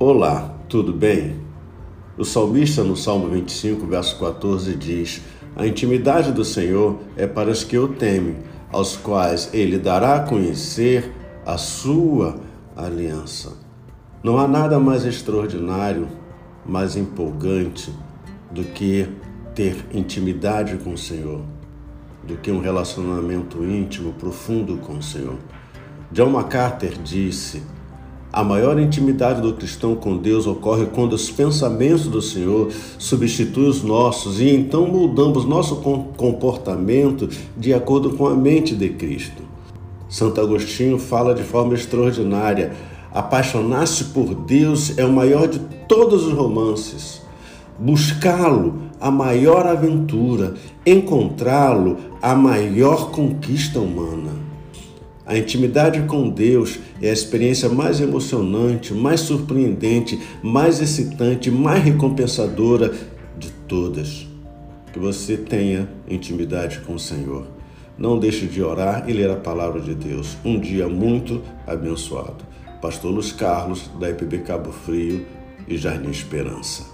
Olá, tudo bem? O salmista no Salmo 25, verso 14 diz: A intimidade do Senhor é para os que o temem, aos quais ele dará a conhecer a sua aliança. Não há nada mais extraordinário, mais empolgante do que ter intimidade com o Senhor, do que um relacionamento íntimo, profundo com o Senhor. John MacArthur disse: a maior intimidade do cristão com Deus ocorre quando os pensamentos do Senhor substituem os nossos e então mudamos nosso comportamento de acordo com a mente de Cristo. Santo Agostinho fala de forma extraordinária: apaixonar-se por Deus é o maior de todos os romances. Buscá-lo, a maior aventura. Encontrá-lo, a maior conquista humana. A intimidade com Deus é a experiência mais emocionante, mais surpreendente, mais excitante, mais recompensadora de todas. Que você tenha intimidade com o Senhor. Não deixe de orar e ler a palavra de Deus. Um dia muito abençoado. Pastor Luiz Carlos, da IPB Cabo Frio e Jardim Esperança.